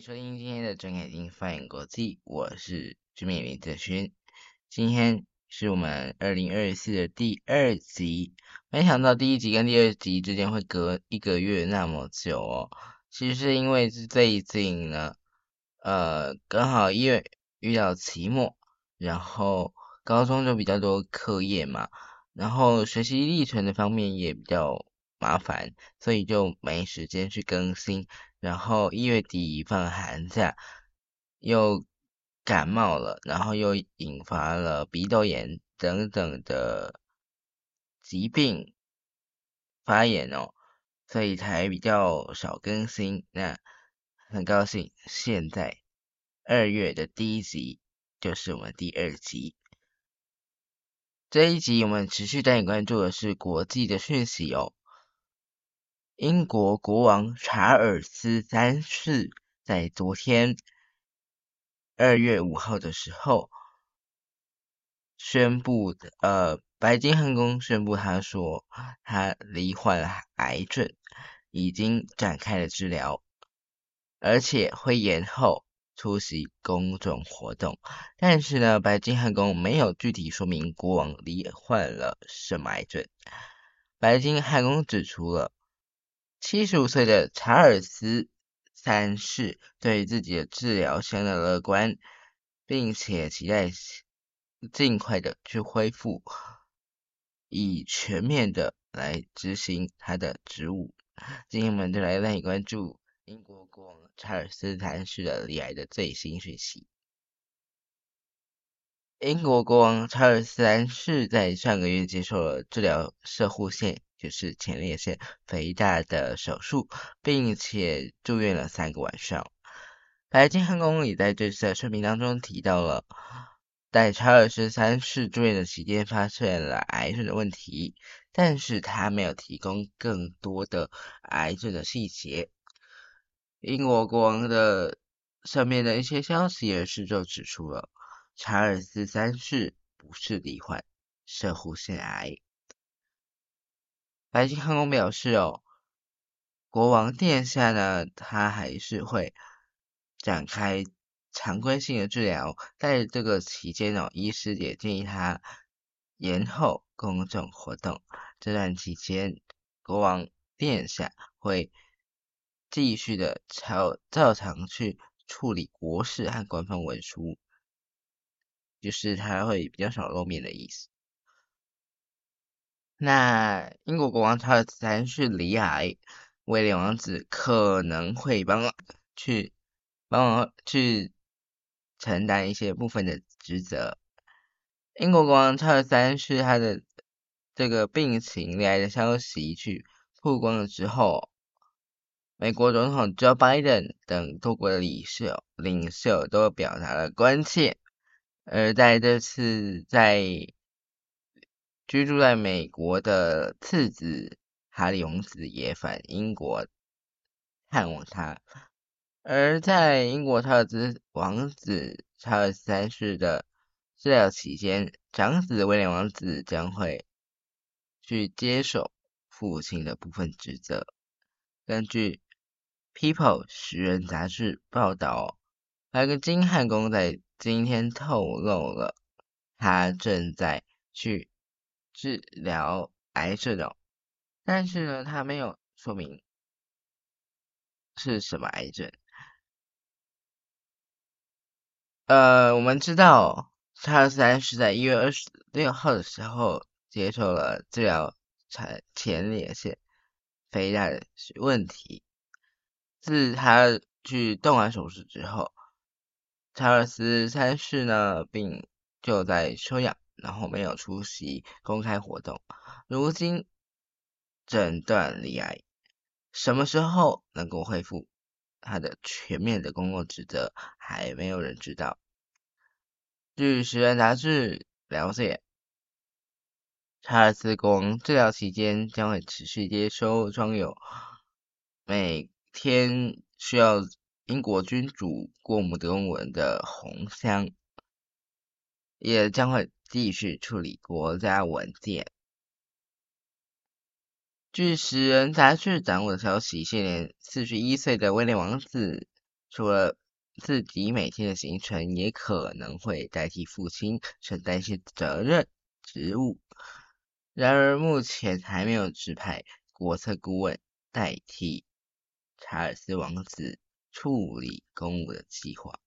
收听今天的睁眼睛放眼国际，我是知名林泽勋。今天是我们二零二四的第二集，没想到第一集跟第二集之间会隔一个月那么久哦。其实是因为最近呢，呃，刚好一月遇到期末，然后高中就比较多课业嘛，然后学习历程的方面也比较麻烦，所以就没时间去更新。然后一月底放寒假，又感冒了，然后又引发了鼻窦炎等等的疾病发炎哦，所以才比较少更新。那很高兴，现在二月的第一集就是我们第二集。这一集我们持续带你关注的是国际的讯息哦。英国国王查尔斯三世在昨天二月五号的时候宣布的，呃，白金汉宫宣布，他说他罹患癌症，已经展开了治疗，而且会延后出席公众活动。但是呢，白金汉宫没有具体说明国王罹患了什么癌症。白金汉宫指出了。七十五岁的查尔斯三世对自己的治疗相当乐观，并且期待尽快的去恢复，以全面的来执行他的职务。今天我们就来带你关注英国国王查尔斯三世的离癌的最新讯息。英国国王查尔斯三世在上个月接受了治疗射护腺。就是前列腺肥大的手术，并且住院了三个晚上。白金汉宫也在这次的声明当中提到了，在查尔斯三世住院的期间发现了癌症的问题，但是他没有提供更多的癌症的细节。英国国王的上面的一些消息也是就指出了，查尔斯三世不是罹患射护腺癌。白金汉宫表示，哦，国王殿下呢，他还是会展开常规性的治疗，在这个期间哦，医师也建议他延后公众活动。这段期间，国王殿下会继续的照照常去处理国事和官方文书，就是他会比较少露面的意思。那英国国王查尔斯三世离癌，威廉王子可能会帮去帮忙去承担一些部分的职责。英国国王查尔斯三世他的这个病情离癌的消息去曝光了之后，美国总统 Joe Biden 等多国的领袖领袖都表达了关切，而在这次在居住在美国的次子哈利王子也返英国探望他，而在英国查尔斯王子查尔斯三世的治疗期间，长子威廉王子将会去接手父亲的部分职责。根据《People》十人杂志报道，白金汉宫在今天透露了，他正在去。治疗癌症的，但是呢，他没有说明是什么癌症。呃，我们知道查尔斯三世在一月二十六号的时候接受了治疗前前列腺肥大的问题。自他去动完手术之后，查尔斯三世呢病就在休养。然后没有出席公开活动，如今诊断离癌，什么时候能够恢复他的全面的公共职责，还没有人知道。据《时人》杂志了解，查尔斯国王治疗期间将会持续接收装有每天需要英国君主过目的公文的红箱，也将会。继续处理国家文件。据《时人》杂志掌握的消息，现年四十一岁的威廉王子除了自己每天的行程，也可能会代替父亲承担一些责任职务。然而，目前还没有指派国策顾问代替查尔斯王子处理公务的计划。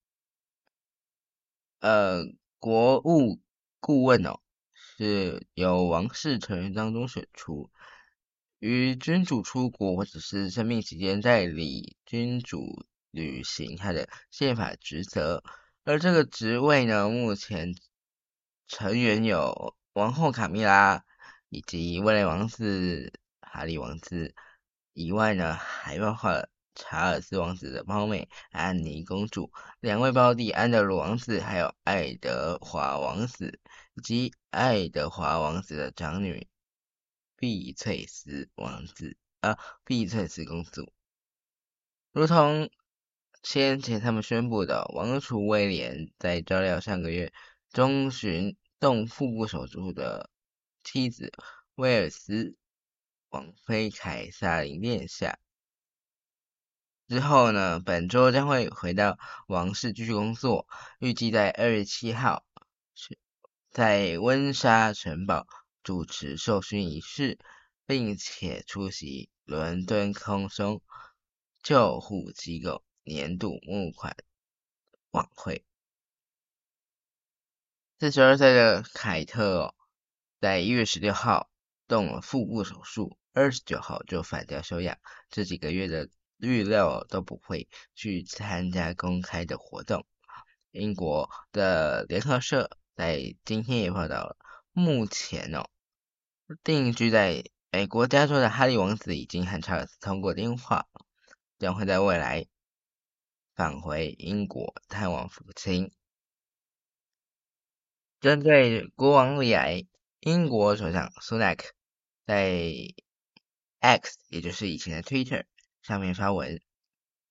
呃，国务顾问哦，是由王室成员当中选出，与君主出国或者是生病期间代理君主履行他的宪法职责。而这个职位呢，目前成员有王后卡米拉以及威廉王子、哈利王子以外呢，还包括。查尔斯王子的胞妹安妮公主，两位胞弟安德鲁王子，还有爱德华王子，及爱德华王子的长女碧翠丝王子啊，碧翠丝公主。如同先前他们宣布的，王储威廉在照料上个月中旬动腹部手术的妻子威尔斯王妃凯撒琳殿下。之后呢，本周将会回到王室继续工作，预计在二月七号在温莎城堡主持授勋仪式，并且出席伦敦空中救护机构年度募款晚会。四十二岁的凯特在一月十六号动了腹部手术，二十九号就返家休养，这几个月的。预料都不会去参加公开的活动。英国的联合社在今天也报道了，目前哦，定居在美国加州的哈利王子已经和查尔斯通过电话，将会在未来返回英国探望父亲。针对国王李埃，英国首相苏纳克在 X，也就是以前的 Twitter。上面发文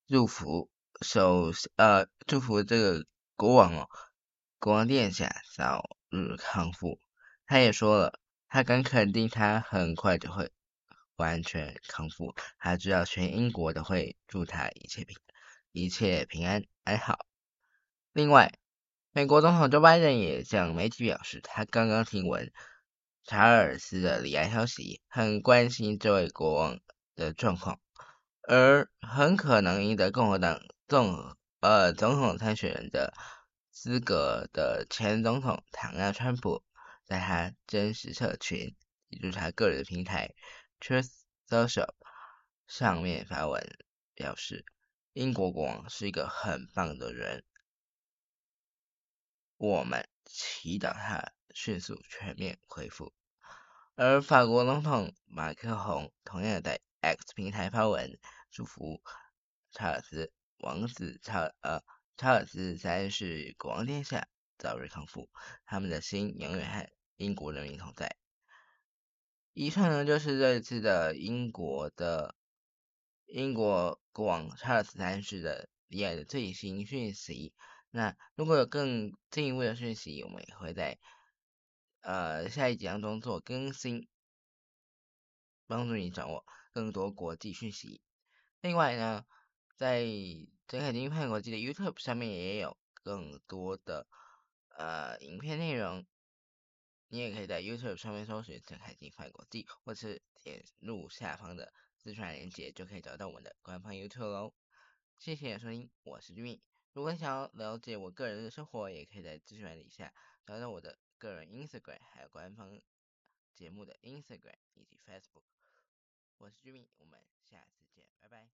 祝福首呃祝福这个国王哦，国王殿下早日康复。他也说了，他敢肯定他很快就会完全康复。他知道全英国都会祝他一切平一切平安安好。另外，美国总统 Joe Biden 也向媒体表示，他刚刚听闻查尔斯的离癌消息，很关心这位国王的状况。而很可能赢得共和党总呃总统参选人的资格的前总统唐纳川普，在他真实社群，也就是他个人的平台 Truth Social 上面发文表示，英国国王是一个很棒的人，我们祈祷他迅速全面恢复。而法国总统马克宏同样在 X 平台发文祝福查尔斯王子查呃查尔斯三世国王殿下早日康复，他们的心永远和英国人民同在。以上呢就是这一次的英国的英国国王查尔斯三世的离爱的最新讯息。那如果有更进一步的讯息，我们也会在呃下一集当中做更新，帮助你掌握。更多国际讯息。另外呢，在陈凯金派国际的 YouTube 上面也有更多的呃影片内容，你也可以在 YouTube 上面搜寻陈凯金派国际，或是点入下方的资讯链接，就可以找到我们的官方 YouTube 喽。谢谢收听，我是 Jimmy。如果想要了解我个人的生活，也可以在资讯栏底下找到我的个人 Instagram，还有官方节目的 Instagram 以及 Facebook。我是居民，我们下次见，拜拜。